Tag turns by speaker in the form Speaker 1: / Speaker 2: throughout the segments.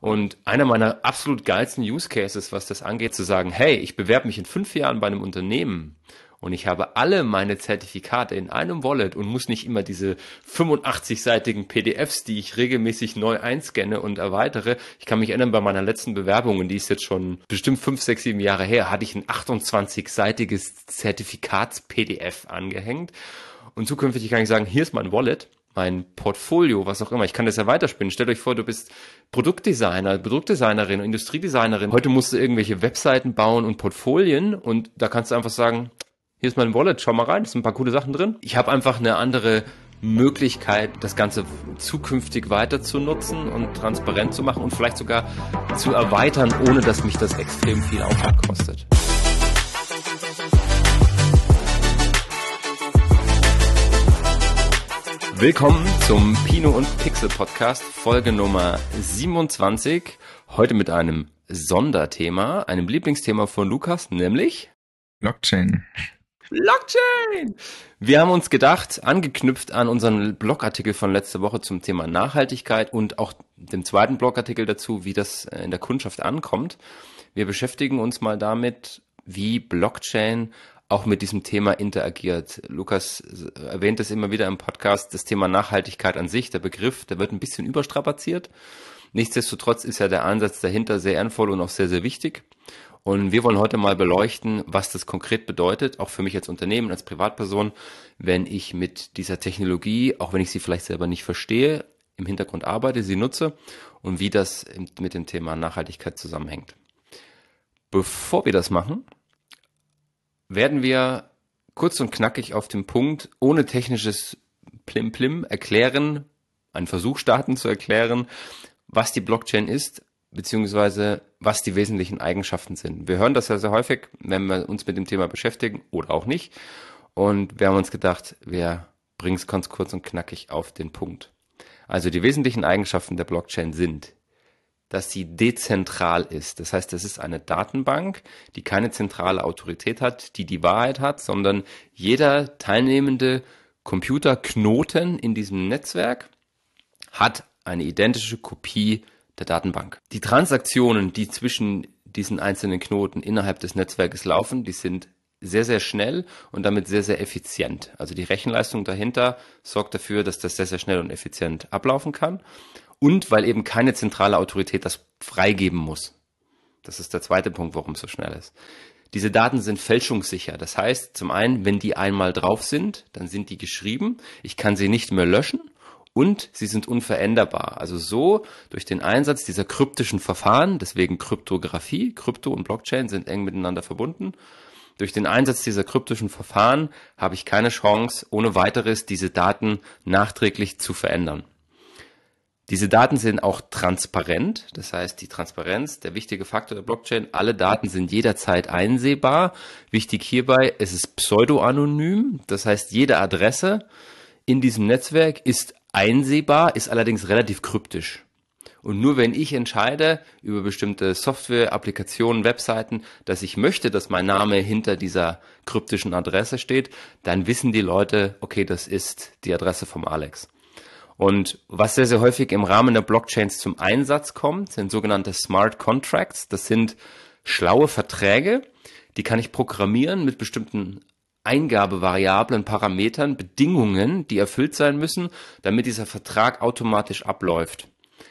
Speaker 1: Und einer meiner absolut geilsten Use Cases, was das angeht, zu sagen, hey, ich bewerbe mich in fünf Jahren bei einem Unternehmen und ich habe alle meine Zertifikate in einem Wallet und muss nicht immer diese 85-seitigen PDFs, die ich regelmäßig neu einscanne und erweitere. Ich kann mich erinnern, bei meiner letzten Bewerbung, und die ist jetzt schon bestimmt fünf, sechs, sieben Jahre her, hatte ich ein 28-seitiges Zertifikats-PDF angehängt. Und zukünftig kann ich sagen, hier ist mein Wallet mein Portfolio, was auch immer. Ich kann das ja weiterspinnen. Stellt euch vor, du bist Produktdesigner, Produktdesignerin, Industriedesignerin. Heute musst du irgendwelche Webseiten bauen und Portfolien und da kannst du einfach sagen, hier ist mein Wallet, schau mal rein, da sind ein paar coole Sachen drin. Ich habe einfach eine andere Möglichkeit, das Ganze zukünftig weiter zu nutzen und transparent zu machen und vielleicht sogar zu erweitern, ohne dass mich das extrem viel Aufwand kostet. Willkommen zum Pino und Pixel Podcast, Folge Nummer 27. Heute mit einem Sonderthema, einem Lieblingsthema von Lukas, nämlich
Speaker 2: Blockchain.
Speaker 1: Blockchain! Wir haben uns gedacht, angeknüpft an unseren Blogartikel von letzter Woche zum Thema Nachhaltigkeit und auch dem zweiten Blogartikel dazu, wie das in der Kundschaft ankommt. Wir beschäftigen uns mal damit, wie Blockchain auch mit diesem Thema interagiert. Lukas erwähnt es immer wieder im Podcast, das Thema Nachhaltigkeit an sich, der Begriff, der wird ein bisschen überstrapaziert. Nichtsdestotrotz ist ja der Ansatz dahinter sehr ehrenvoll und auch sehr, sehr wichtig. Und wir wollen heute mal beleuchten, was das konkret bedeutet, auch für mich als Unternehmen, als Privatperson, wenn ich mit dieser Technologie, auch wenn ich sie vielleicht selber nicht verstehe, im Hintergrund arbeite, sie nutze und wie das mit dem Thema Nachhaltigkeit zusammenhängt. Bevor wir das machen, werden wir kurz und knackig auf den Punkt, ohne technisches Plim-Plim erklären, einen Versuch starten zu erklären, was die Blockchain ist, beziehungsweise was die wesentlichen Eigenschaften sind. Wir hören das ja sehr häufig, wenn wir uns mit dem Thema beschäftigen oder auch nicht. Und wir haben uns gedacht, wir bringen es ganz kurz und knackig auf den Punkt. Also die wesentlichen Eigenschaften der Blockchain sind dass sie dezentral ist. Das heißt, es ist eine Datenbank, die keine zentrale Autorität hat, die die Wahrheit hat, sondern jeder teilnehmende Computerknoten in diesem Netzwerk hat eine identische Kopie der Datenbank. Die Transaktionen, die zwischen diesen einzelnen Knoten innerhalb des Netzwerkes laufen, die sind sehr, sehr schnell und damit sehr, sehr effizient. Also die Rechenleistung dahinter sorgt dafür, dass das sehr, sehr schnell und effizient ablaufen kann und weil eben keine zentrale Autorität das freigeben muss. Das ist der zweite Punkt, warum es so schnell ist. Diese Daten sind fälschungssicher. Das heißt, zum einen, wenn die einmal drauf sind, dann sind die geschrieben. Ich kann sie nicht mehr löschen und sie sind unveränderbar. Also so durch den Einsatz dieser kryptischen Verfahren, deswegen Kryptographie, Krypto und Blockchain sind eng miteinander verbunden. Durch den Einsatz dieser kryptischen Verfahren habe ich keine Chance, ohne weiteres diese Daten nachträglich zu verändern. Diese Daten sind auch transparent, das heißt die Transparenz, der wichtige Faktor der Blockchain, alle Daten sind jederzeit einsehbar. Wichtig hierbei, es ist pseudo-anonym, das heißt jede Adresse in diesem Netzwerk ist einsehbar, ist allerdings relativ kryptisch. Und nur wenn ich entscheide über bestimmte Software, Applikationen, Webseiten, dass ich möchte, dass mein Name hinter dieser kryptischen Adresse steht, dann wissen die Leute, okay, das ist die Adresse vom Alex. Und was sehr, sehr häufig im Rahmen der Blockchains zum Einsatz kommt, sind sogenannte Smart Contracts. Das sind schlaue Verträge, die kann ich programmieren mit bestimmten Eingabevariablen, Parametern, Bedingungen, die erfüllt sein müssen, damit dieser Vertrag automatisch abläuft.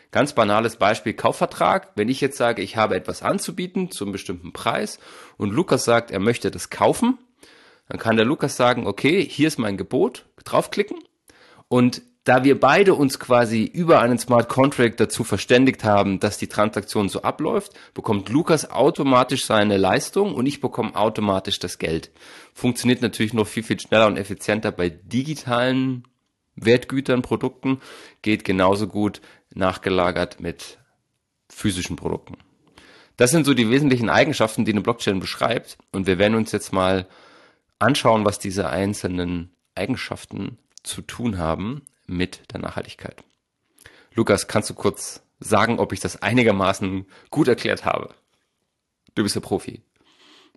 Speaker 1: Ganz banales Beispiel Kaufvertrag. Wenn ich jetzt sage, ich habe etwas anzubieten zu einem bestimmten Preis und Lukas sagt, er möchte das kaufen, dann kann der Lukas sagen, okay, hier ist mein Gebot, draufklicken und da wir beide uns quasi über einen Smart Contract dazu verständigt haben, dass die Transaktion so abläuft, bekommt Lukas automatisch seine Leistung und ich bekomme automatisch das Geld. Funktioniert natürlich noch viel, viel schneller und effizienter bei digitalen Wertgütern, Produkten, geht genauso gut nachgelagert mit physischen Produkten. Das sind so die wesentlichen Eigenschaften, die eine Blockchain beschreibt und wir werden uns jetzt mal anschauen, was diese einzelnen Eigenschaften zu tun haben mit der Nachhaltigkeit. Lukas, kannst du kurz sagen, ob ich das einigermaßen gut erklärt habe? Du bist der Profi.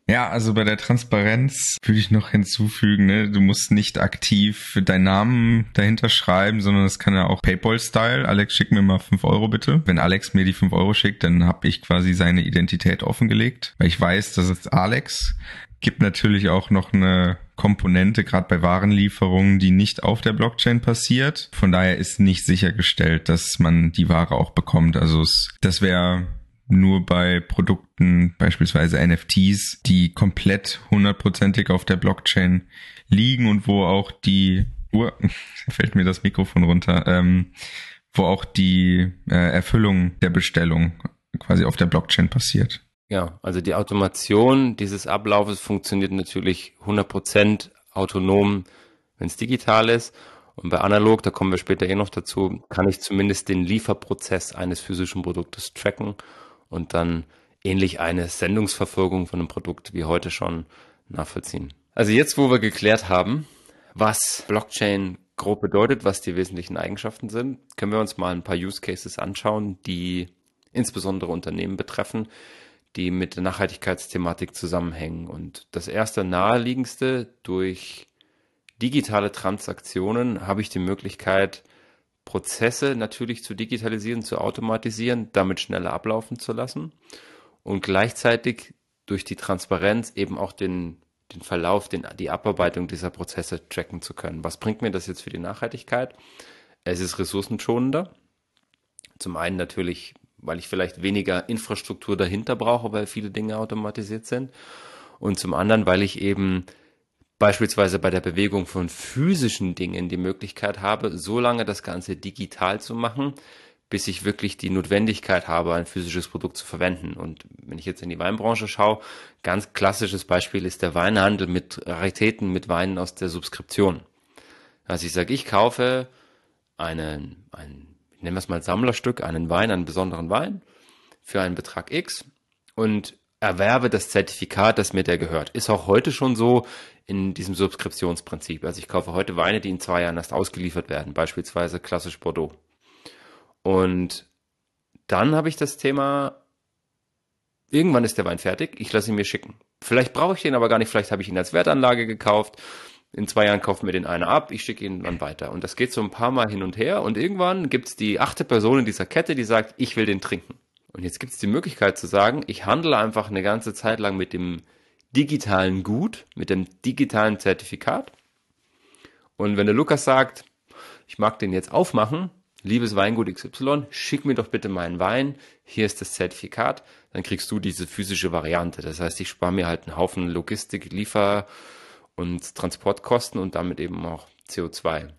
Speaker 2: Ja, also bei der Transparenz würde ich noch hinzufügen, ne, du musst nicht aktiv deinen Namen dahinter schreiben, sondern das kann ja auch PayPal-Style. Alex, schick mir mal fünf Euro bitte. Wenn Alex mir die fünf Euro schickt, dann habe ich quasi seine Identität offengelegt, weil ich weiß, das ist Alex. Gibt natürlich auch noch eine Komponente, gerade bei Warenlieferungen, die nicht auf der Blockchain passiert. Von daher ist nicht sichergestellt, dass man die Ware auch bekommt. Also es, das wäre nur bei Produkten, beispielsweise NFTs, die komplett hundertprozentig auf der Blockchain liegen und wo auch die, uh, fällt mir das Mikrofon runter, ähm, wo auch die äh, Erfüllung der Bestellung quasi auf der Blockchain passiert.
Speaker 1: Ja, also die Automation dieses Ablaufes funktioniert natürlich 100% autonom, wenn es digital ist. Und bei analog, da kommen wir später eh noch dazu, kann ich zumindest den Lieferprozess eines physischen Produktes tracken und dann ähnlich eine Sendungsverfolgung von einem Produkt wie heute schon nachvollziehen. Also jetzt, wo wir geklärt haben, was Blockchain grob bedeutet, was die wesentlichen Eigenschaften sind, können wir uns mal ein paar Use Cases anschauen, die insbesondere Unternehmen betreffen, die mit der Nachhaltigkeitsthematik zusammenhängen. Und das erste naheliegendste, durch digitale Transaktionen habe ich die Möglichkeit, Prozesse natürlich zu digitalisieren, zu automatisieren, damit schneller ablaufen zu lassen und gleichzeitig durch die Transparenz eben auch den, den Verlauf, den, die Abarbeitung dieser Prozesse tracken zu können. Was bringt mir das jetzt für die Nachhaltigkeit? Es ist ressourcenschonender. Zum einen natürlich, weil ich vielleicht weniger Infrastruktur dahinter brauche, weil viele Dinge automatisiert sind. Und zum anderen, weil ich eben beispielsweise bei der Bewegung von physischen Dingen die Möglichkeit habe, so lange das Ganze digital zu machen, bis ich wirklich die Notwendigkeit habe, ein physisches Produkt zu verwenden. Und wenn ich jetzt in die Weinbranche schaue, ganz klassisches Beispiel ist der Weinhandel mit Raritäten, mit Weinen aus der Subskription. Also ich sage, ich kaufe einen, ein, nennen wir es mal Sammlerstück, einen Wein, einen besonderen Wein für einen Betrag X und erwerbe das Zertifikat, das mir der gehört. Ist auch heute schon so in diesem Subskriptionsprinzip. Also ich kaufe heute Weine, die in zwei Jahren erst ausgeliefert werden, beispielsweise klassisch Bordeaux. Und dann habe ich das Thema, irgendwann ist der Wein fertig, ich lasse ihn mir schicken. Vielleicht brauche ich den aber gar nicht, vielleicht habe ich ihn als Wertanlage gekauft. In zwei Jahren kaufen wir den einer ab, ich schicke ihn dann weiter. Und das geht so ein paar Mal hin und her. Und irgendwann gibt es die achte Person in dieser Kette, die sagt, ich will den trinken. Und jetzt gibt es die Möglichkeit zu sagen, ich handle einfach eine ganze Zeit lang mit dem digitalen Gut, mit dem digitalen Zertifikat. Und wenn der Lukas sagt, ich mag den jetzt aufmachen, liebes Weingut XY, schick mir doch bitte meinen Wein, hier ist das Zertifikat, dann kriegst du diese physische Variante. Das heißt, ich spare mir halt einen Haufen Logistik, Liefer- und Transportkosten und damit eben auch CO2.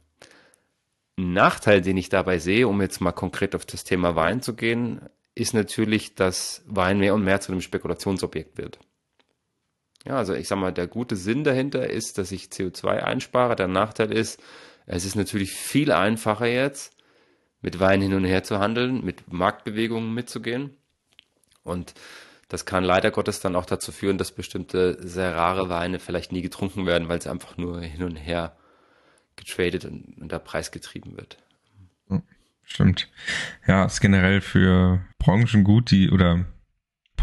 Speaker 1: Ein Nachteil, den ich dabei sehe, um jetzt mal konkret auf das Thema Wein zu gehen, ist natürlich, dass Wein mehr und mehr zu einem Spekulationsobjekt wird. Ja, also ich sag mal, der gute Sinn dahinter ist, dass ich CO2 einspare. Der Nachteil ist, es ist natürlich viel einfacher jetzt, mit Wein hin und her zu handeln, mit Marktbewegungen mitzugehen. Und das kann leider Gottes dann auch dazu führen, dass bestimmte sehr rare Weine vielleicht nie getrunken werden, weil sie einfach nur hin und her getradet und, und der Preis getrieben wird.
Speaker 2: Stimmt. Ja, ist generell für Branchen gut, die oder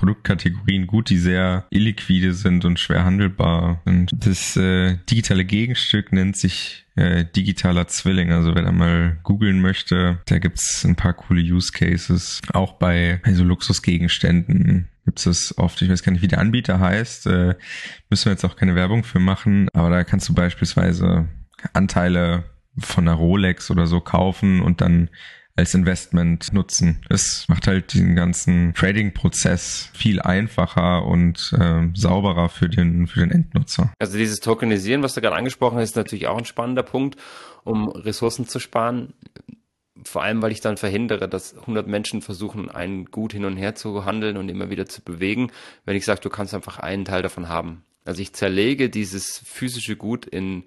Speaker 2: Produktkategorien gut, die sehr illiquide sind und schwer handelbar. Und das äh, digitale Gegenstück nennt sich äh, digitaler Zwilling. Also wenn er mal googeln möchte, da gibt's ein paar coole Use Cases. Auch bei, bei so Luxusgegenständen gibt's das oft. Ich weiß gar nicht, wie der Anbieter heißt. Äh, müssen wir jetzt auch keine Werbung für machen. Aber da kannst du beispielsweise Anteile von einer Rolex oder so kaufen und dann als Investment nutzen. Es macht halt diesen ganzen Trading-Prozess viel einfacher und äh, sauberer für den, für den Endnutzer.
Speaker 1: Also dieses Tokenisieren, was du gerade angesprochen hast, ist natürlich auch ein spannender Punkt, um Ressourcen zu sparen. Vor allem, weil ich dann verhindere, dass 100 Menschen versuchen, ein Gut hin und her zu handeln und immer wieder zu bewegen, wenn ich sage, du kannst einfach einen Teil davon haben. Also ich zerlege dieses physische Gut in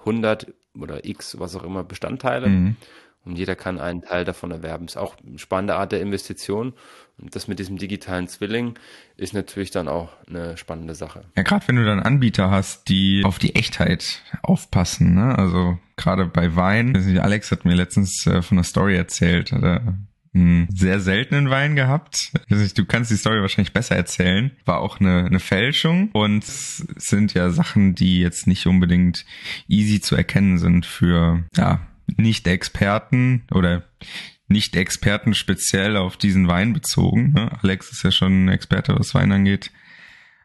Speaker 1: 100 oder x, was auch immer, Bestandteile. Mhm und jeder kann einen Teil davon erwerben. Ist auch eine spannende Art der Investition. Und das mit diesem digitalen Zwilling ist natürlich dann auch eine spannende Sache.
Speaker 2: Ja, gerade wenn du dann Anbieter hast, die auf die Echtheit aufpassen, ne? Also gerade bei Wein, Alex hat mir letztens äh, von einer Story erzählt, hat er einen sehr seltenen Wein gehabt. Du kannst die Story wahrscheinlich besser erzählen. War auch eine, eine Fälschung und sind ja Sachen, die jetzt nicht unbedingt easy zu erkennen sind für ja, Nicht-Experten oder Nicht-Experten speziell auf diesen Wein bezogen. Ne? Alex ist ja schon ein Experte, was Wein angeht.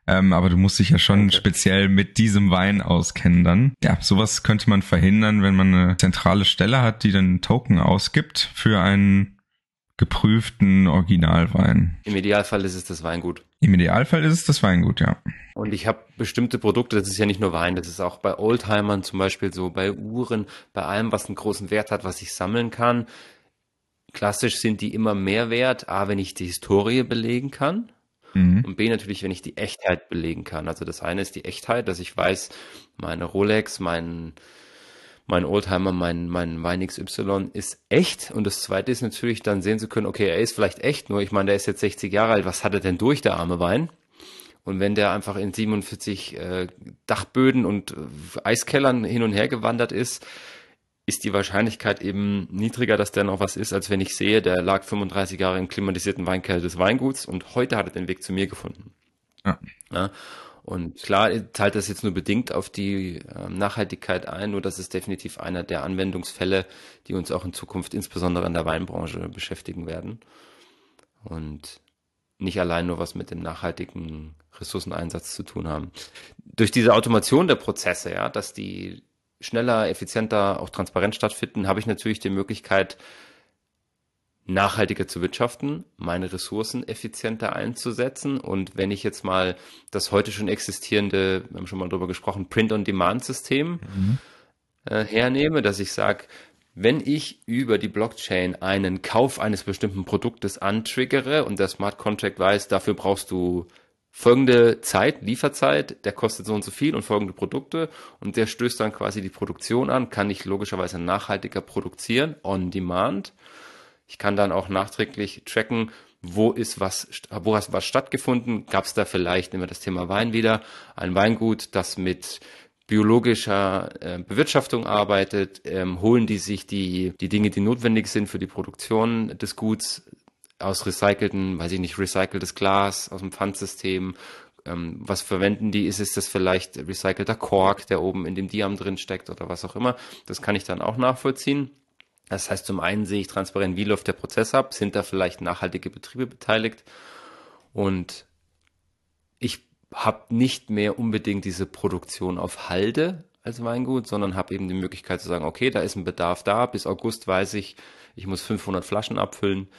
Speaker 2: Ähm, aber du musst dich ja schon okay. speziell mit diesem Wein auskennen dann. Ja, sowas könnte man verhindern, wenn man eine zentrale Stelle hat, die dann Token ausgibt für einen geprüften Originalwein.
Speaker 1: Im Idealfall ist es das Weingut.
Speaker 2: Im Idealfall ist es das Weingut, ja.
Speaker 1: Und ich habe bestimmte Produkte, das ist ja nicht nur Wein, das ist auch bei Oldtimern zum Beispiel so, bei Uhren, bei allem, was einen großen Wert hat, was ich sammeln kann. Klassisch sind die immer mehr wert, A, wenn ich die Historie belegen kann Mhm. Und B natürlich, wenn ich die Echtheit belegen kann. Also das eine ist die Echtheit, dass ich weiß, meine Rolex, mein, mein Oldtimer, mein, mein Wein XY ist echt. Und das zweite ist natürlich dann sehen zu können, okay, er ist vielleicht echt, nur ich meine, der ist jetzt 60 Jahre alt, was hat er denn durch, der arme Wein? Und wenn der einfach in 47 äh, Dachböden und äh, Eiskellern hin und her gewandert ist, ist die Wahrscheinlichkeit eben niedriger, dass der noch was ist, als wenn ich sehe, der lag 35 Jahre im klimatisierten Weinkeller des Weinguts und heute hat er den Weg zu mir gefunden. Ja. ja und klar zahlt das jetzt nur bedingt auf die äh, Nachhaltigkeit ein, nur das ist definitiv einer der Anwendungsfälle, die uns auch in Zukunft insbesondere in der Weinbranche beschäftigen werden. Und nicht allein nur was mit dem nachhaltigen Ressourceneinsatz zu tun haben. Durch diese Automation der Prozesse, ja, dass die schneller, effizienter, auch transparent stattfinden, habe ich natürlich die Möglichkeit, nachhaltiger zu wirtschaften, meine Ressourcen effizienter einzusetzen. Und wenn ich jetzt mal das heute schon existierende, wir haben schon mal drüber gesprochen, Print-on-Demand-System mhm. äh, hernehme, dass ich sage, wenn ich über die Blockchain einen Kauf eines bestimmten Produktes antriggere und der Smart Contract weiß, dafür brauchst du folgende Zeit, Lieferzeit, der kostet so und so viel und folgende Produkte und der stößt dann quasi die Produktion an, kann ich logischerweise nachhaltiger produzieren, on demand. Ich kann dann auch nachträglich tracken, wo ist was, wo hat was stattgefunden? Gab es da vielleicht, nehmen wir das Thema Wein wieder, ein Weingut, das mit biologischer äh, Bewirtschaftung arbeitet, ähm, holen die sich die, die Dinge, die notwendig sind für die Produktion des Guts aus recycelten, weiß ich nicht, recyceltes Glas aus dem Pfandsystem. Ähm, was verwenden die? Ist es das vielleicht recycelter Kork, der oben in dem Diam drin steckt oder was auch immer? Das kann ich dann auch nachvollziehen. Das heißt, zum einen sehe ich transparent, wie läuft der Prozess ab, sind da vielleicht nachhaltige Betriebe beteiligt? Und ich habe nicht mehr unbedingt diese Produktion auf Halde als Weingut, sondern habe eben die Möglichkeit zu sagen, okay, da ist ein Bedarf da, bis August weiß ich, ich muss 500 Flaschen abfüllen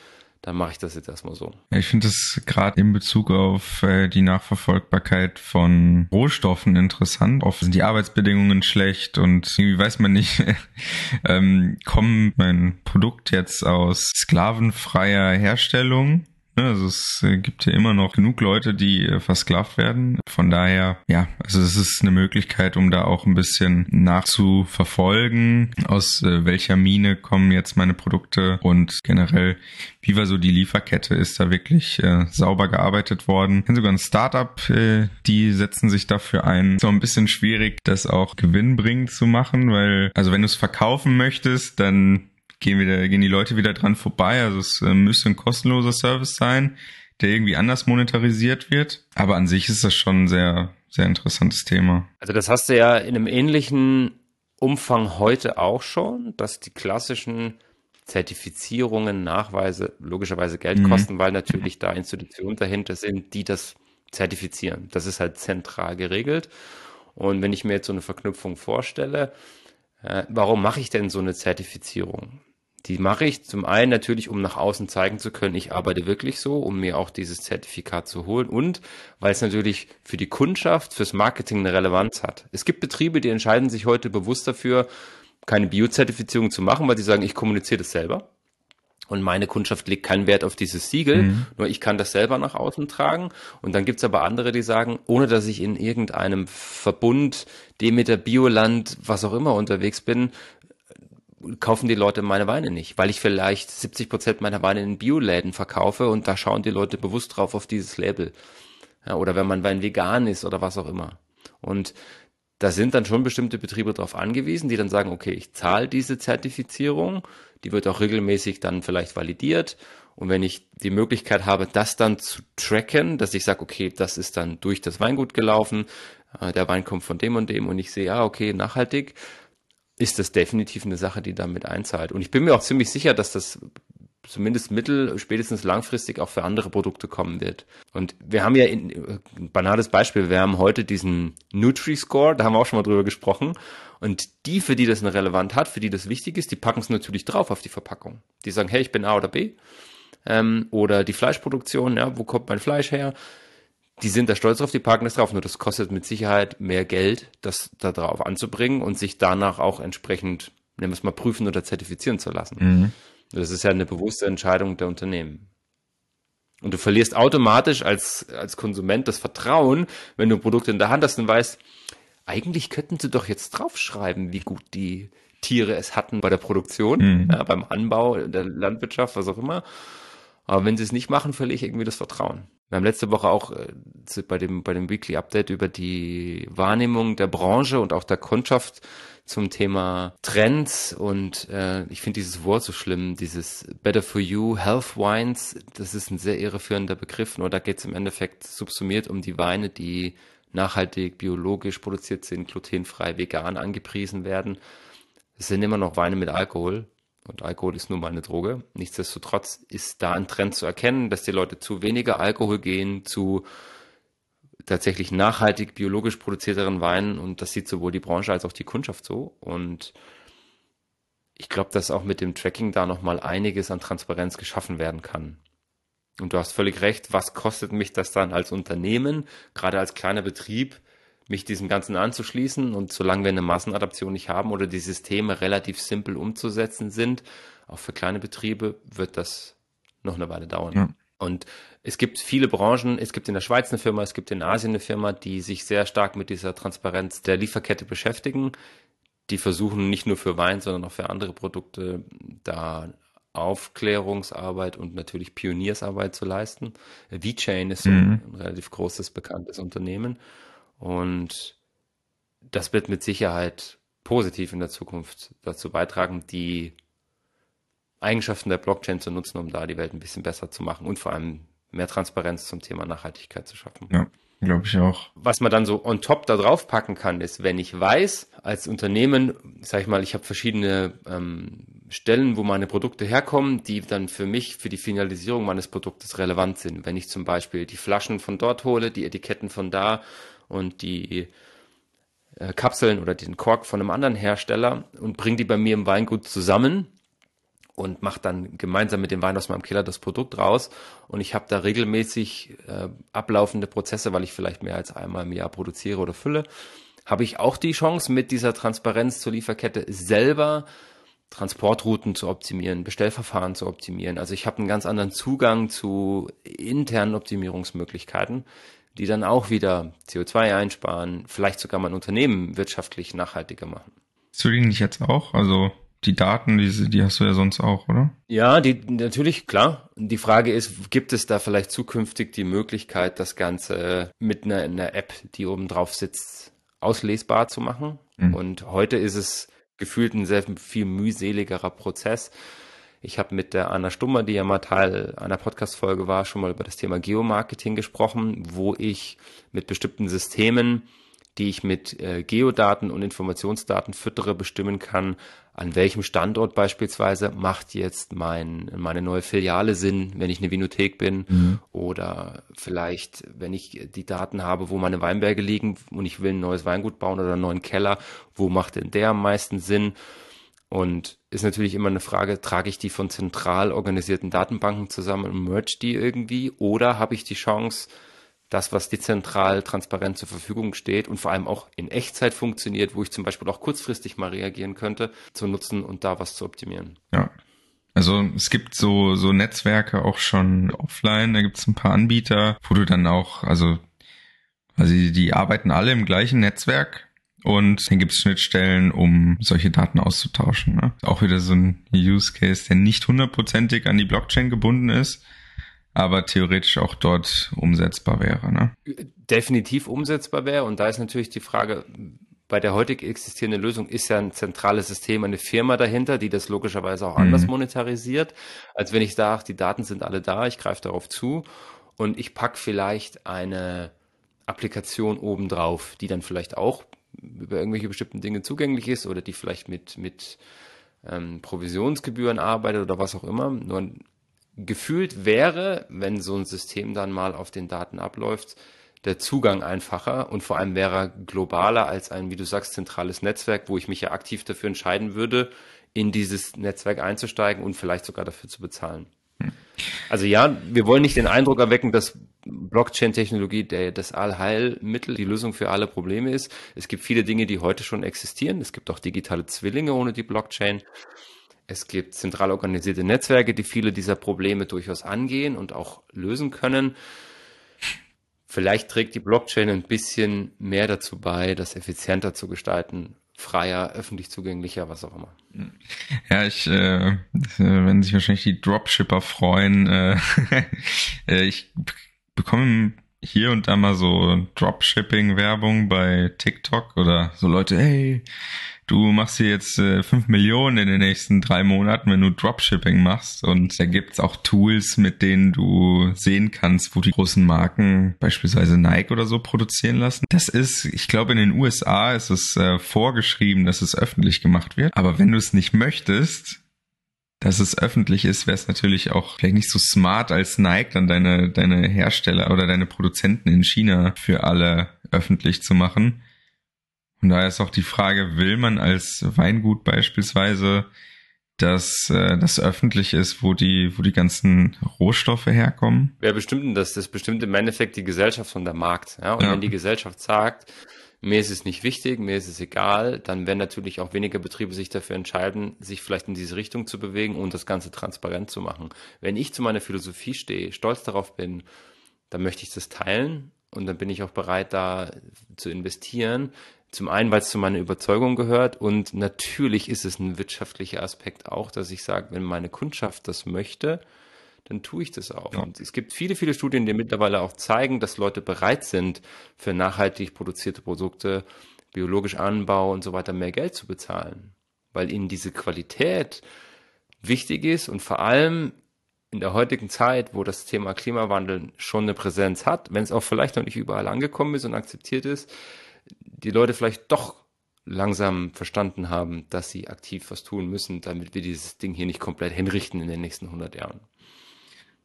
Speaker 1: dann mache ich das jetzt erstmal so.
Speaker 2: Ich finde es gerade in Bezug auf äh, die Nachverfolgbarkeit von Rohstoffen interessant. Oft sind die Arbeitsbedingungen schlecht und irgendwie weiß man nicht, ähm, kommt mein Produkt jetzt aus sklavenfreier Herstellung also es äh, gibt ja immer noch genug Leute, die äh, versklavt werden. Von daher, ja, also es ist eine Möglichkeit, um da auch ein bisschen nachzuverfolgen, aus äh, welcher Mine kommen jetzt meine Produkte und generell, wie war so die Lieferkette? Ist da wirklich äh, sauber gearbeitet worden? Ich kenne sogar ein Startup, äh, die setzen sich dafür ein. So ein bisschen schwierig, das auch gewinnbringend zu machen, weil, also wenn du es verkaufen möchtest, dann gehen wieder, gehen die Leute wieder dran vorbei. Also es äh, müsste ein kostenloser Service sein, der irgendwie anders monetarisiert wird. Aber an sich ist das schon ein sehr, sehr interessantes Thema.
Speaker 1: Also das hast du ja in einem ähnlichen Umfang heute auch schon, dass die klassischen Zertifizierungen, Nachweise logischerweise Geld mhm. kosten, weil natürlich da Institutionen dahinter sind, die das zertifizieren. Das ist halt zentral geregelt. Und wenn ich mir jetzt so eine Verknüpfung vorstelle, äh, warum mache ich denn so eine Zertifizierung? Die mache ich zum einen natürlich, um nach außen zeigen zu können, ich arbeite wirklich so, um mir auch dieses Zertifikat zu holen und weil es natürlich für die Kundschaft, fürs Marketing eine Relevanz hat. Es gibt Betriebe, die entscheiden sich heute bewusst dafür, keine Biozertifizierung zu machen, weil sie sagen, ich kommuniziere das selber. Und meine Kundschaft legt keinen Wert auf dieses Siegel, mhm. nur ich kann das selber nach außen tragen. Und dann gibt's aber andere, die sagen, ohne dass ich in irgendeinem Verbund, Demeter, Bioland, was auch immer unterwegs bin, kaufen die Leute meine Weine nicht, weil ich vielleicht 70 Prozent meiner Weine in Bioläden verkaufe und da schauen die Leute bewusst drauf auf dieses Label. Ja, oder wenn mein Wein vegan ist oder was auch immer. Und da sind dann schon bestimmte Betriebe darauf angewiesen, die dann sagen, okay, ich zahle diese Zertifizierung, die wird auch regelmäßig dann vielleicht validiert. Und wenn ich die Möglichkeit habe, das dann zu tracken, dass ich sage, okay, das ist dann durch das Weingut gelaufen, äh, der Wein kommt von dem und dem und ich sehe, ja, okay, nachhaltig, ist das definitiv eine Sache, die damit einzahlt. Und ich bin mir auch ziemlich sicher, dass das zumindest mittel, spätestens langfristig auch für andere Produkte kommen wird. Und wir haben ja in, ein banales Beispiel, wir haben heute diesen Nutri-Score, da haben wir auch schon mal drüber gesprochen. Und die, für die das eine Relevant hat, für die das wichtig ist, die packen es natürlich drauf auf die Verpackung. Die sagen, hey, ich bin A oder B. Ähm, oder die Fleischproduktion, ja, wo kommt mein Fleisch her? Die sind da stolz drauf, die packen es drauf, nur das kostet mit Sicherheit mehr Geld, das da drauf anzubringen und sich danach auch entsprechend, nennen wir es mal, prüfen oder zertifizieren zu lassen. Mhm. Das ist ja eine bewusste Entscheidung der Unternehmen. Und du verlierst automatisch als, als Konsument das Vertrauen, wenn du ein Produkt in der Hand hast und weißt, eigentlich könnten sie doch jetzt draufschreiben, wie gut die Tiere es hatten bei der Produktion, mhm. ja, beim Anbau, der Landwirtschaft, was auch immer. Aber wenn sie es nicht machen, verliere ich irgendwie das Vertrauen. Wir haben letzte Woche auch äh, bei dem, bei dem Weekly Update über die Wahrnehmung der Branche und auch der Kundschaft zum Thema Trends und äh, ich finde dieses Wort so schlimm, dieses Better for You, Health Wines, das ist ein sehr irreführender Begriff, nur da geht es im Endeffekt subsumiert um die Weine, die nachhaltig, biologisch produziert sind, glutenfrei, vegan angepriesen werden. Es sind immer noch Weine mit Alkohol und Alkohol ist nun mal eine Droge. Nichtsdestotrotz ist da ein Trend zu erkennen, dass die Leute zu weniger Alkohol gehen, zu tatsächlich nachhaltig biologisch produzierteren Weinen und das sieht sowohl die Branche als auch die Kundschaft so und ich glaube, dass auch mit dem Tracking da nochmal einiges an Transparenz geschaffen werden kann. Und du hast völlig recht, was kostet mich das dann als Unternehmen, gerade als kleiner Betrieb, mich diesem Ganzen anzuschließen und solange wir eine Massenadaption nicht haben oder die Systeme relativ simpel umzusetzen sind, auch für kleine Betriebe, wird das noch eine Weile dauern. Ja. Und es gibt viele Branchen, es gibt in der Schweiz eine Firma, es gibt in Asien eine Firma, die sich sehr stark mit dieser Transparenz der Lieferkette beschäftigen. Die versuchen nicht nur für Wein, sondern auch für andere Produkte da Aufklärungsarbeit und natürlich Pioniersarbeit zu leisten. VChain ist mhm. ein relativ großes, bekanntes Unternehmen. Und das wird mit Sicherheit positiv in der Zukunft dazu beitragen, die Eigenschaften der Blockchain zu nutzen, um da die Welt ein bisschen besser zu machen und vor allem mehr Transparenz zum Thema Nachhaltigkeit zu schaffen.
Speaker 2: Ja. Glaube ich auch.
Speaker 1: Was man dann so on top da drauf packen kann, ist, wenn ich weiß, als Unternehmen, sag ich mal, ich habe verschiedene ähm, Stellen, wo meine Produkte herkommen, die dann für mich, für die Finalisierung meines Produktes relevant sind. Wenn ich zum Beispiel die Flaschen von dort hole, die Etiketten von da und die äh, Kapseln oder den Kork von einem anderen Hersteller und bringe die bei mir im Weingut zusammen, und mache dann gemeinsam mit dem Wein aus meinem Keller das Produkt raus. Und ich habe da regelmäßig äh, ablaufende Prozesse, weil ich vielleicht mehr als einmal im Jahr produziere oder fülle. Habe ich auch die Chance, mit dieser Transparenz zur Lieferkette selber Transportrouten zu optimieren, Bestellverfahren zu optimieren. Also ich habe einen ganz anderen Zugang zu internen Optimierungsmöglichkeiten, die dann auch wieder CO2 einsparen, vielleicht sogar mein Unternehmen wirtschaftlich nachhaltiger machen.
Speaker 2: Zu denen ich jetzt auch, also die Daten, die, die hast du ja sonst auch, oder?
Speaker 1: Ja, die natürlich, klar. Die Frage ist, gibt es da vielleicht zukünftig die Möglichkeit, das Ganze mit einer, einer App, die oben drauf sitzt, auslesbar zu machen? Mhm. Und heute ist es gefühlt ein sehr viel mühseligerer Prozess. Ich habe mit der Anna Stummer, die ja mal Teil einer Podcast-Folge war, schon mal über das Thema Geomarketing gesprochen, wo ich mit bestimmten Systemen die ich mit äh, Geodaten und Informationsdaten füttere, bestimmen kann, an welchem Standort beispielsweise macht jetzt mein, meine neue Filiale Sinn, wenn ich eine Vinothek bin mhm. oder vielleicht, wenn ich die Daten habe, wo meine Weinberge liegen und ich will ein neues Weingut bauen oder einen neuen Keller, wo macht denn der am meisten Sinn? Und ist natürlich immer eine Frage, trage ich die von zentral organisierten Datenbanken zusammen und merge die irgendwie oder habe ich die Chance, das, was dezentral transparent zur Verfügung steht und vor allem auch in Echtzeit funktioniert, wo ich zum Beispiel auch kurzfristig mal reagieren könnte, zu nutzen und da was zu optimieren.
Speaker 2: Ja. Also es gibt so, so Netzwerke auch schon offline, da gibt es ein paar Anbieter, wo du dann auch, also, also die, die arbeiten alle im gleichen Netzwerk und dann gibt es Schnittstellen, um solche Daten auszutauschen. Ne? Auch wieder so ein Use Case, der nicht hundertprozentig an die Blockchain gebunden ist, aber theoretisch auch dort umsetzbar wäre. Ne?
Speaker 1: Definitiv umsetzbar wäre. Und da ist natürlich die Frage, bei der heutig existierenden Lösung ist ja ein zentrales System, eine Firma dahinter, die das logischerweise auch anders mhm. monetarisiert, als wenn ich sage, die Daten sind alle da, ich greife darauf zu und ich pack vielleicht eine Applikation obendrauf, die dann vielleicht auch über irgendwelche bestimmten Dinge zugänglich ist oder die vielleicht mit, mit ähm, Provisionsgebühren arbeitet oder was auch immer. Nur gefühlt wäre, wenn so ein System dann mal auf den Daten abläuft, der Zugang einfacher und vor allem wäre er globaler als ein, wie du sagst, zentrales Netzwerk, wo ich mich ja aktiv dafür entscheiden würde, in dieses Netzwerk einzusteigen und vielleicht sogar dafür zu bezahlen. Also ja, wir wollen nicht den Eindruck erwecken, dass Blockchain-Technologie der, das Allheilmittel, die Lösung für alle Probleme ist. Es gibt viele Dinge, die heute schon existieren. Es gibt auch digitale Zwillinge ohne die Blockchain. Es gibt zentral organisierte Netzwerke, die viele dieser Probleme durchaus angehen und auch lösen können. Vielleicht trägt die Blockchain ein bisschen mehr dazu bei, das effizienter zu gestalten, freier, öffentlich zugänglicher, was auch immer.
Speaker 2: Ja, ich, äh, äh wenn sich wahrscheinlich die Dropshipper freuen, äh, äh, ich bekomme hier und da mal so Dropshipping-Werbung bei TikTok oder so Leute, hey, du machst hier jetzt äh, 5 Millionen in den nächsten drei Monaten, wenn du Dropshipping machst. Und da gibt's auch Tools, mit denen du sehen kannst, wo die großen Marken, beispielsweise Nike oder so, produzieren lassen. Das ist, ich glaube, in den USA ist es äh, vorgeschrieben, dass es öffentlich gemacht wird. Aber wenn du es nicht möchtest, dass es öffentlich ist, wäre es natürlich auch vielleicht nicht so smart als Nike dann deine, deine Hersteller oder deine Produzenten in China für alle öffentlich zu machen. Und daher ist auch die Frage, will man als Weingut beispielsweise, dass äh, das öffentlich ist, wo die, wo die ganzen Rohstoffe herkommen?
Speaker 1: Wer bestimmt denn das? Das bestimmt im Endeffekt die Gesellschaft von der Markt. Ja? Und ja. wenn die Gesellschaft sagt, mir ist es nicht wichtig, mir ist es egal, dann werden natürlich auch weniger Betriebe sich dafür entscheiden, sich vielleicht in diese Richtung zu bewegen und das Ganze transparent zu machen. Wenn ich zu meiner Philosophie stehe, stolz darauf bin, dann möchte ich das teilen und dann bin ich auch bereit, da zu investieren. Zum einen, weil es zu meiner Überzeugung gehört und natürlich ist es ein wirtschaftlicher Aspekt auch, dass ich sage, wenn meine Kundschaft das möchte, dann tue ich das auch. Ja. Und es gibt viele, viele Studien, die mittlerweile auch zeigen, dass Leute bereit sind, für nachhaltig produzierte Produkte, biologisch Anbau und so weiter mehr Geld zu bezahlen, weil ihnen diese Qualität wichtig ist und vor allem in der heutigen Zeit, wo das Thema Klimawandel schon eine Präsenz hat, wenn es auch vielleicht noch nicht überall angekommen ist und akzeptiert ist, die Leute vielleicht doch langsam verstanden haben, dass sie aktiv was tun müssen, damit wir dieses Ding hier nicht komplett hinrichten in den nächsten 100 Jahren.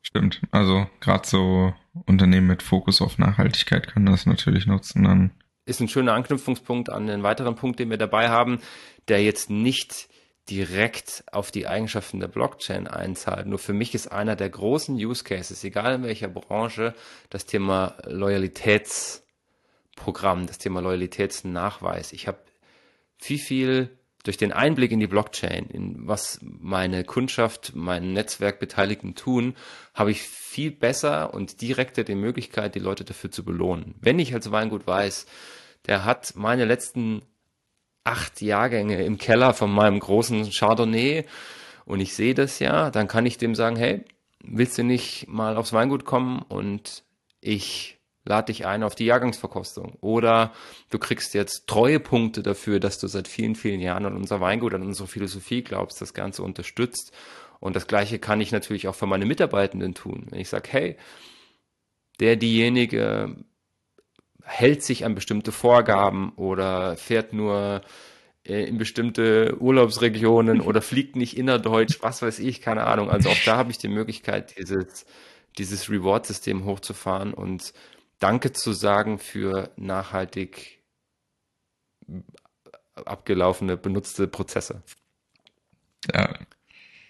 Speaker 2: Stimmt. Also gerade so Unternehmen mit Fokus auf Nachhaltigkeit können das natürlich nutzen. Dann
Speaker 1: ist ein schöner Anknüpfungspunkt an den weiteren Punkt, den wir dabei haben, der jetzt nicht direkt auf die Eigenschaften der Blockchain einzahlt. Nur für mich ist einer der großen Use Cases, egal in welcher Branche, das Thema Loyalitätsprogramm, das Thema Loyalitätsnachweis. Ich habe viel, viel durch den Einblick in die Blockchain, in was meine Kundschaft, mein Netzwerkbeteiligten tun, habe ich viel besser und direkter die Möglichkeit, die Leute dafür zu belohnen. Wenn ich als Weingut weiß, der hat meine letzten acht Jahrgänge im Keller von meinem großen Chardonnay und ich sehe das ja, dann kann ich dem sagen, hey, willst du nicht mal aufs Weingut kommen und ich lade dich ein auf die Jahrgangsverkostung. Oder du kriegst jetzt Treuepunkte dafür, dass du seit vielen, vielen Jahren an unser Weingut, an unsere Philosophie glaubst, das Ganze unterstützt. Und das Gleiche kann ich natürlich auch für meine Mitarbeitenden tun. Wenn ich sage, hey, der, diejenige hält sich an bestimmte Vorgaben oder fährt nur äh, in bestimmte Urlaubsregionen oder fliegt nicht innerdeutsch, was weiß ich, keine Ahnung. Also auch da habe ich die Möglichkeit, dieses, dieses Reward-System hochzufahren und Danke zu sagen für nachhaltig abgelaufene, benutzte Prozesse. Ja.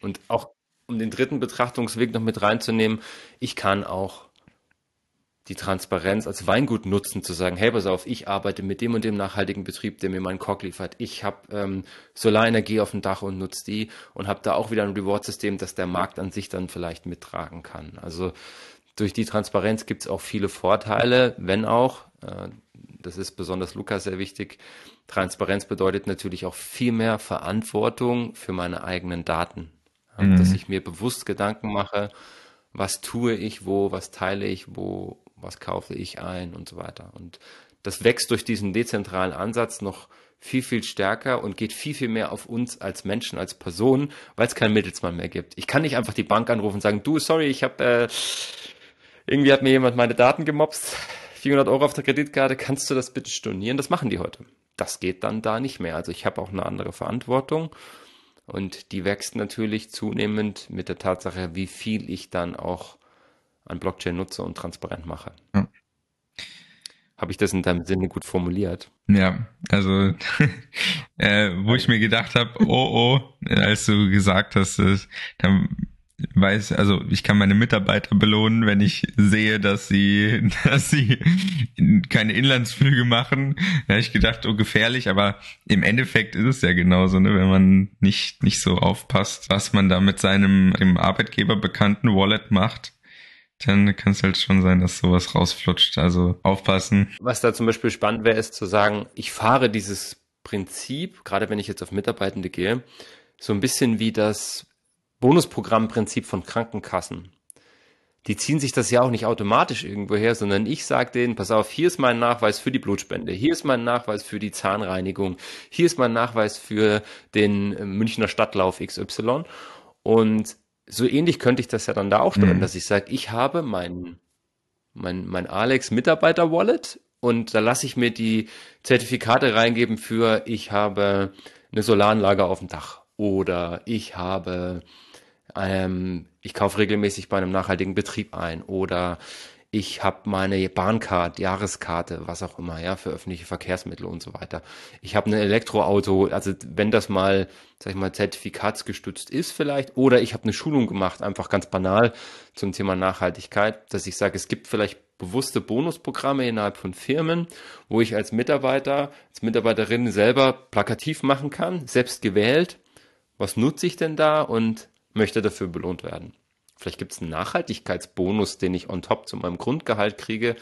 Speaker 1: Und auch um den dritten Betrachtungsweg noch mit reinzunehmen, ich kann auch die Transparenz als Weingut nutzen, zu sagen, hey, pass auf, ich arbeite mit dem und dem nachhaltigen Betrieb, der mir meinen Kork liefert. Ich habe ähm, Solarenergie auf dem Dach und nutze die und habe da auch wieder ein Reward-System, das der Markt an sich dann vielleicht mittragen kann. Also durch die Transparenz gibt es auch viele Vorteile, wenn auch, äh, das ist besonders Lukas sehr wichtig, Transparenz bedeutet natürlich auch viel mehr Verantwortung für meine eigenen Daten. Mhm. Dass ich mir bewusst Gedanken mache, was tue ich wo, was teile ich wo, was kaufe ich ein und so weiter. Und das wächst durch diesen dezentralen Ansatz noch viel, viel stärker und geht viel, viel mehr auf uns als Menschen, als Personen, weil es keinen Mittelsmann mehr gibt. Ich kann nicht einfach die Bank anrufen und sagen, du, sorry, ich habe, äh, irgendwie hat mir jemand meine Daten gemobst, 400 Euro auf der Kreditkarte, kannst du das bitte stornieren? Das machen die heute. Das geht dann da nicht mehr. Also ich habe auch eine andere Verantwortung und die wächst natürlich zunehmend mit der Tatsache, wie viel ich dann auch an Blockchain nutze und transparent mache. Ja. Habe ich das in deinem Sinne gut formuliert?
Speaker 2: Ja, also äh, wo ich mir gedacht habe, oh oh, als du gesagt hast, dann weiß, also ich kann meine Mitarbeiter belohnen, wenn ich sehe, dass sie, dass sie keine Inlandsflüge machen. Da habe ich gedacht, oh gefährlich, aber im Endeffekt ist es ja genauso, ne? wenn man nicht, nicht so aufpasst, was man da mit seinem dem Arbeitgeber bekannten Wallet macht, dann kann es halt schon sein, dass sowas rausflutscht. Also aufpassen.
Speaker 1: Was da zum Beispiel spannend wäre, ist zu sagen, ich fahre dieses Prinzip, gerade wenn ich jetzt auf Mitarbeitende gehe, so ein bisschen wie das Bonusprogrammprinzip von Krankenkassen. Die ziehen sich das ja auch nicht automatisch irgendwo her, sondern ich sage denen, pass auf, hier ist mein Nachweis für die Blutspende, hier ist mein Nachweis für die Zahnreinigung, hier ist mein Nachweis für den äh, Münchner Stadtlauf XY. Und so ähnlich könnte ich das ja dann da auch steuern, mhm. dass ich sage, ich habe mein, mein, mein Alex Mitarbeiter Wallet und da lasse ich mir die Zertifikate reingeben für, ich habe eine Solaranlage auf dem Dach oder ich habe, ähm, ich kaufe regelmäßig bei einem nachhaltigen Betrieb ein oder ich habe meine Bahncard, Jahreskarte, was auch immer, ja, für öffentliche Verkehrsmittel und so weiter. Ich habe ein Elektroauto, also wenn das mal, sag ich mal, zertifikatsgestützt ist vielleicht, oder ich habe eine Schulung gemacht, einfach ganz banal zum Thema Nachhaltigkeit, dass ich sage, es gibt vielleicht bewusste Bonusprogramme innerhalb von Firmen, wo ich als Mitarbeiter, als Mitarbeiterin selber plakativ machen kann, selbst gewählt, was nutze ich denn da und möchte dafür belohnt werden. Vielleicht gibt es einen Nachhaltigkeitsbonus, den ich on top zu meinem Grundgehalt kriege,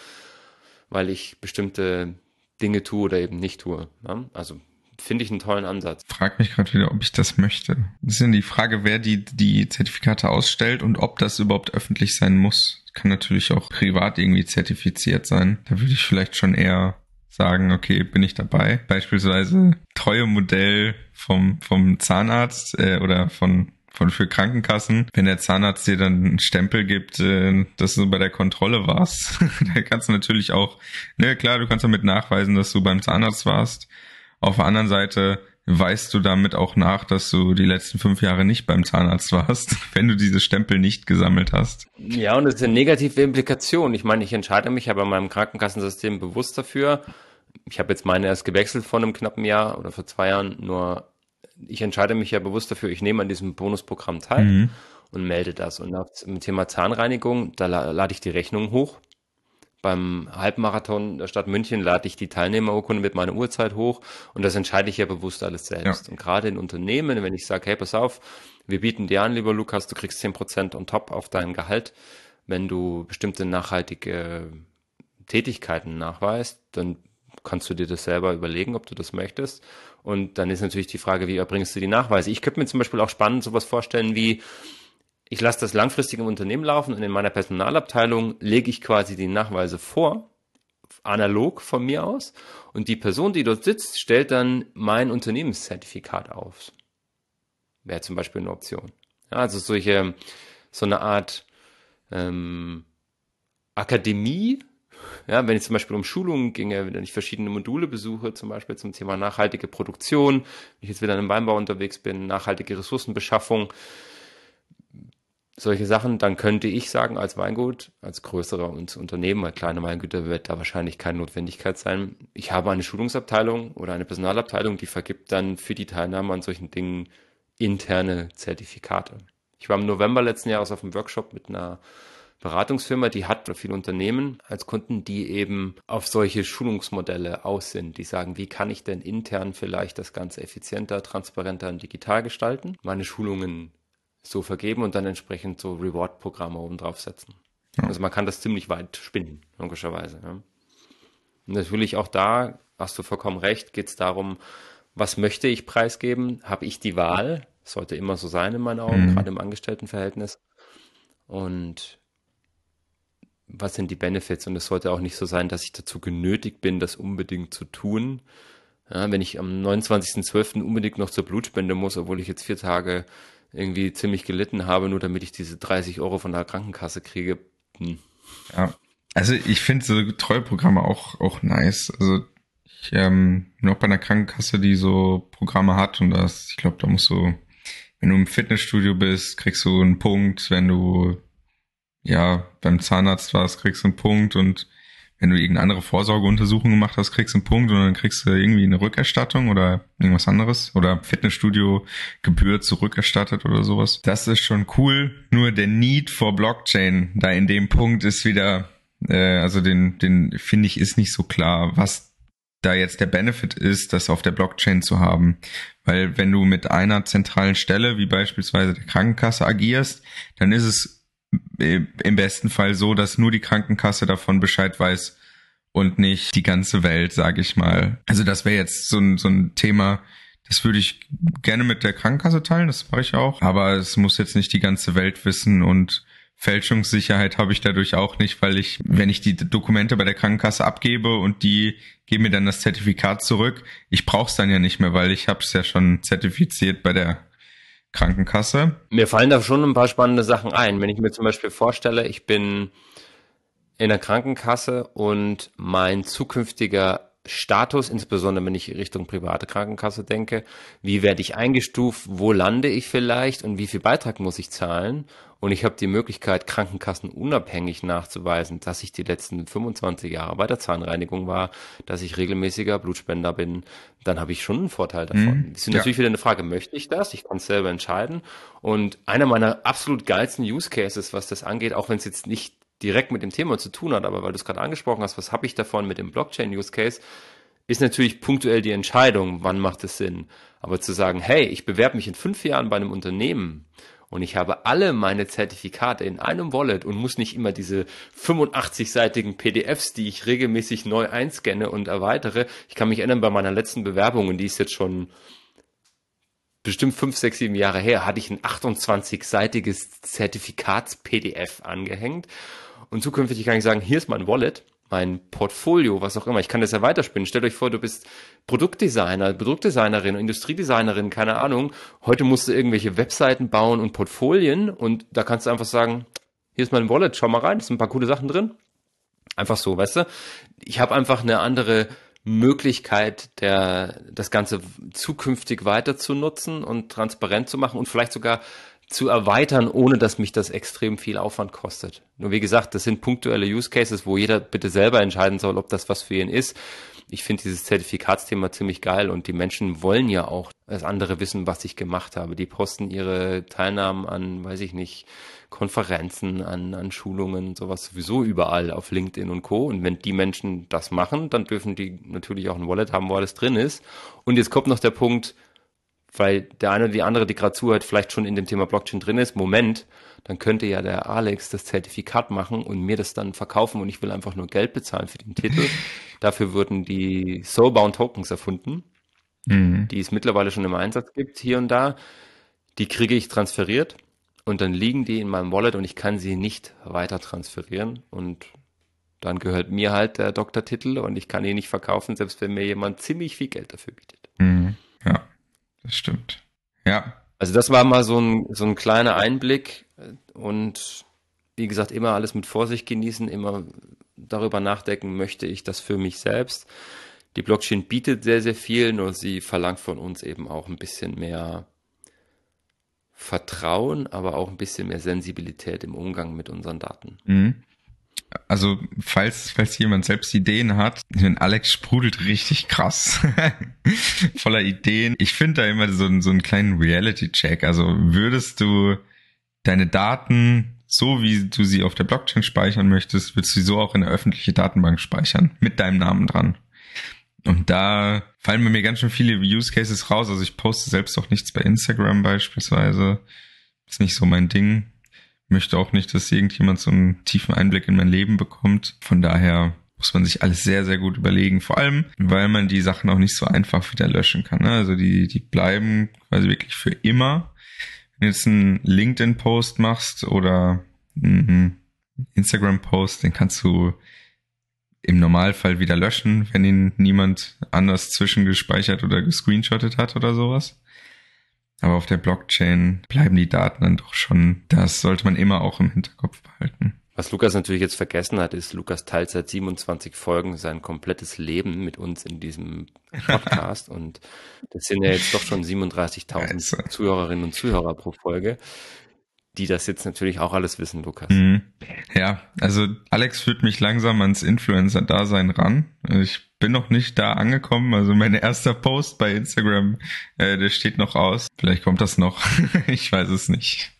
Speaker 1: weil ich bestimmte Dinge tue oder eben nicht tue. Ja? Also finde ich einen tollen Ansatz.
Speaker 2: Frag mich gerade wieder, ob ich das möchte. Das ist ja die Frage, wer die, die Zertifikate ausstellt und ob das überhaupt öffentlich sein muss. Kann natürlich auch privat irgendwie zertifiziert sein. Da würde ich vielleicht schon eher sagen, okay, bin ich dabei. Beispielsweise treue Modell vom, vom Zahnarzt äh, oder von von für Krankenkassen, wenn der Zahnarzt dir dann einen Stempel gibt, äh, dass du bei der Kontrolle warst, da kannst du natürlich auch, ne, klar, du kannst damit nachweisen, dass du beim Zahnarzt warst. Auf der anderen Seite weißt du damit auch nach, dass du die letzten fünf Jahre nicht beim Zahnarzt warst, wenn du diese Stempel nicht gesammelt hast.
Speaker 1: Ja, und das ist eine negative Implikation. Ich meine, ich entscheide mich ja bei meinem Krankenkassensystem bewusst dafür. Ich habe jetzt meine erst gewechselt vor einem knappen Jahr oder vor zwei Jahren, nur ich entscheide mich ja bewusst dafür, ich nehme an diesem Bonusprogramm teil mhm. und melde das. Und zum Thema Zahnreinigung, da lade ich die Rechnung hoch. Beim Halbmarathon der Stadt München lade ich die Teilnehmerurkunde mit meiner Uhrzeit hoch und das entscheide ich ja bewusst alles selbst. Ja. Und gerade in Unternehmen, wenn ich sage, hey, pass auf, wir bieten dir an, lieber Lukas, du kriegst zehn Prozent on top auf dein Gehalt, wenn du bestimmte nachhaltige Tätigkeiten nachweist, dann kannst du dir das selber überlegen, ob du das möchtest. Und dann ist natürlich die Frage, wie erbringst du die Nachweise? Ich könnte mir zum Beispiel auch spannend sowas vorstellen wie, ich lasse das langfristig im Unternehmen laufen und in meiner Personalabteilung lege ich quasi die Nachweise vor, analog von mir aus. Und die Person, die dort sitzt, stellt dann mein Unternehmenszertifikat auf. Wäre zum Beispiel eine Option. Ja, also solche, so eine Art ähm, Akademie ja, wenn ich zum Beispiel um Schulungen ginge, wenn ich verschiedene Module besuche, zum Beispiel zum Thema nachhaltige Produktion, wenn ich jetzt wieder im Weinbau unterwegs bin, nachhaltige Ressourcenbeschaffung, solche Sachen, dann könnte ich sagen, als Weingut, als größerer Unternehmen, als kleine Weingüter wird da wahrscheinlich keine Notwendigkeit sein. Ich habe eine Schulungsabteilung oder eine Personalabteilung, die vergibt dann für die Teilnahme an solchen Dingen interne Zertifikate. Ich war im November letzten Jahres auf einem Workshop mit einer Beratungsfirma, die hat viele Unternehmen als Kunden, die eben auf solche Schulungsmodelle aus sind, die sagen, wie kann ich denn intern vielleicht das Ganze effizienter, transparenter und digital gestalten, meine Schulungen so vergeben und dann entsprechend so Reward-Programme oben drauf setzen. Ja. Also man kann das ziemlich weit spinnen, logischerweise. Ja. Und natürlich auch da, hast du vollkommen recht, geht es darum, was möchte ich preisgeben? Habe ich die Wahl? Sollte immer so sein in meinen Augen, mhm. gerade im Angestelltenverhältnis. Und was sind die Benefits und es sollte auch nicht so sein, dass ich dazu genötigt bin, das unbedingt zu tun. Ja, wenn ich am 29.12. unbedingt noch zur Blutspende muss, obwohl ich jetzt vier Tage irgendwie ziemlich gelitten habe, nur damit ich diese 30 Euro von der Krankenkasse kriege. Hm.
Speaker 2: Ja, also ich finde so Treueprogramme auch, auch nice. Also ich ähm, bin auch bei einer Krankenkasse, die so Programme hat und das, ich glaube, da musst du, wenn du im Fitnessstudio bist, kriegst du einen Punkt, wenn du ja beim Zahnarzt warst, kriegst du einen Punkt und wenn du irgendeine andere Vorsorgeuntersuchung gemacht hast, kriegst du einen Punkt und dann kriegst du irgendwie eine Rückerstattung oder irgendwas anderes oder Fitnessstudio Gebühr zurückerstattet oder sowas. Das ist schon cool. Nur der Need for Blockchain da in dem Punkt ist wieder, äh, also den, den finde ich ist nicht so klar, was da jetzt der Benefit ist, das auf der Blockchain zu haben. Weil wenn du mit einer zentralen Stelle, wie beispielsweise der Krankenkasse, agierst, dann ist es im besten Fall so, dass nur die Krankenkasse davon Bescheid weiß und nicht die ganze Welt, sage ich mal. Also das wäre jetzt so ein, so ein Thema, das würde ich gerne mit der Krankenkasse teilen, das mache ich auch. Aber es muss jetzt nicht die ganze Welt wissen und Fälschungssicherheit habe ich dadurch auch nicht, weil ich, wenn ich die Dokumente bei der Krankenkasse abgebe und die geben mir dann das Zertifikat zurück, ich brauche es dann ja nicht mehr, weil ich habe es ja schon zertifiziert bei der Krankenkasse.
Speaker 1: Mir fallen da schon ein paar spannende Sachen ein. Wenn ich mir zum Beispiel vorstelle, ich bin in der Krankenkasse und mein zukünftiger Status, insbesondere wenn ich Richtung private Krankenkasse denke, wie werde ich eingestuft, wo lande ich vielleicht und wie viel Beitrag muss ich zahlen? Und ich habe die Möglichkeit, Krankenkassen unabhängig nachzuweisen, dass ich die letzten 25 Jahre bei der Zahnreinigung war, dass ich regelmäßiger Blutspender bin, dann habe ich schon einen Vorteil davon. Mhm, ist natürlich ja. wieder eine Frage, möchte ich das? Ich kann es selber entscheiden. Und einer meiner absolut geilsten Use Cases, was das angeht, auch wenn es jetzt nicht direkt mit dem Thema zu tun hat, aber weil du es gerade angesprochen hast, was habe ich davon mit dem Blockchain-Use-Case, ist natürlich punktuell die Entscheidung, wann macht es Sinn. Aber zu sagen, hey, ich bewerbe mich in fünf Jahren bei einem Unternehmen und ich habe alle meine Zertifikate in einem Wallet und muss nicht immer diese 85-seitigen PDFs, die ich regelmäßig neu einscanne und erweitere. Ich kann mich erinnern, bei meiner letzten Bewerbung, und die ist jetzt schon bestimmt fünf, sechs, sieben Jahre her, hatte ich ein 28-seitiges Zertifikats-PDF angehängt und zukünftig kann ich sagen, hier ist mein Wallet, mein Portfolio, was auch immer. Ich kann das ja weiterspinnen. Stellt euch vor, du bist Produktdesigner, Produktdesignerin, Industriedesignerin, keine Ahnung. Heute musst du irgendwelche Webseiten bauen und Portfolien und da kannst du einfach sagen, hier ist mein Wallet, schau mal rein, es sind ein paar coole Sachen drin. Einfach so, weißt du? Ich habe einfach eine andere Möglichkeit, der, das Ganze zukünftig weiter zu nutzen und transparent zu machen und vielleicht sogar zu erweitern, ohne dass mich das extrem viel Aufwand kostet. Nur wie gesagt, das sind punktuelle Use Cases, wo jeder bitte selber entscheiden soll, ob das was für ihn ist. Ich finde dieses Zertifikatsthema ziemlich geil und die Menschen wollen ja auch, dass andere wissen, was ich gemacht habe. Die posten ihre Teilnahmen an, weiß ich nicht, Konferenzen, an, an Schulungen, sowas sowieso überall auf LinkedIn und Co. Und wenn die Menschen das machen, dann dürfen die natürlich auch ein Wallet haben, wo alles drin ist. Und jetzt kommt noch der Punkt, weil der eine oder die andere, die gerade zuhört, vielleicht schon in dem Thema Blockchain drin ist, Moment, dann könnte ja der Alex das Zertifikat machen und mir das dann verkaufen und ich will einfach nur Geld bezahlen für den Titel. Dafür wurden die Soulbound Tokens erfunden, mhm. die es mittlerweile schon im Einsatz gibt, hier und da. Die kriege ich transferiert und dann liegen die in meinem Wallet und ich kann sie nicht weiter transferieren und dann gehört mir halt der Doktortitel und ich kann ihn nicht verkaufen, selbst wenn mir jemand ziemlich viel Geld dafür bietet.
Speaker 2: Mhm. Ja das stimmt. Ja.
Speaker 1: Also das war mal so ein, so ein kleiner Einblick und wie gesagt, immer alles mit Vorsicht genießen, immer darüber nachdenken, möchte ich das für mich selbst. Die Blockchain bietet sehr, sehr viel, nur sie verlangt von uns eben auch ein bisschen mehr Vertrauen, aber auch ein bisschen mehr Sensibilität im Umgang mit unseren Daten.
Speaker 2: Mhm also falls, falls jemand selbst Ideen hat, denn Alex sprudelt richtig krass. Voller Ideen. Ich finde da immer so, so einen kleinen Reality-Check. Also würdest du deine Daten so wie du sie auf der Blockchain speichern möchtest, würdest du sie so auch in der öffentlichen Datenbank speichern. Mit deinem Namen dran. Und da fallen bei mir ganz schön viele Use Cases raus. Also ich poste selbst auch nichts bei Instagram beispielsweise. Ist nicht so mein Ding möchte auch nicht, dass irgendjemand so einen tiefen Einblick in mein Leben bekommt. Von daher muss man sich alles sehr, sehr gut überlegen. Vor allem, weil man die Sachen auch nicht so einfach wieder löschen kann. Ne? Also die, die bleiben quasi wirklich für immer. Wenn du jetzt einen LinkedIn-Post machst oder einen Instagram-Post, den kannst du im Normalfall wieder löschen, wenn ihn niemand anders zwischengespeichert oder gescreenshottet hat oder sowas. Aber auf der Blockchain bleiben die Daten dann doch schon. Das sollte man immer auch im Hinterkopf behalten.
Speaker 1: Was Lukas natürlich jetzt vergessen hat, ist, Lukas teilt seit 27 Folgen sein komplettes Leben mit uns in diesem Podcast. und das sind ja jetzt doch schon 37.000 also. Zuhörerinnen und Zuhörer pro Folge die das jetzt natürlich auch alles wissen, Lukas. Mhm.
Speaker 2: Ja, also Alex führt mich langsam ans Influencer-Dasein ran. Ich bin noch nicht da angekommen. Also mein erster Post bei Instagram, äh, der steht noch aus. Vielleicht kommt das noch. ich weiß es nicht.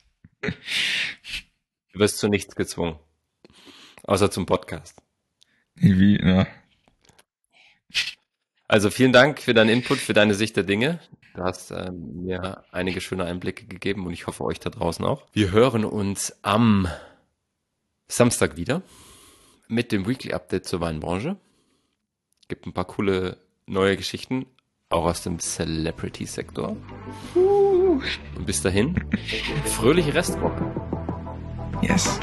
Speaker 1: Du wirst zu nichts gezwungen. Außer zum Podcast.
Speaker 2: Wie, ja.
Speaker 1: Also vielen Dank für deinen Input, für deine Sicht der Dinge. Du hast äh, mir einige schöne Einblicke gegeben und ich hoffe euch da draußen auch. Wir hören uns am Samstag wieder mit dem Weekly Update zur Weinbranche. Gibt ein paar coole neue Geschichten, auch aus dem Celebrity-Sektor. Und bis dahin, fröhliche Restwoche.
Speaker 2: Yes.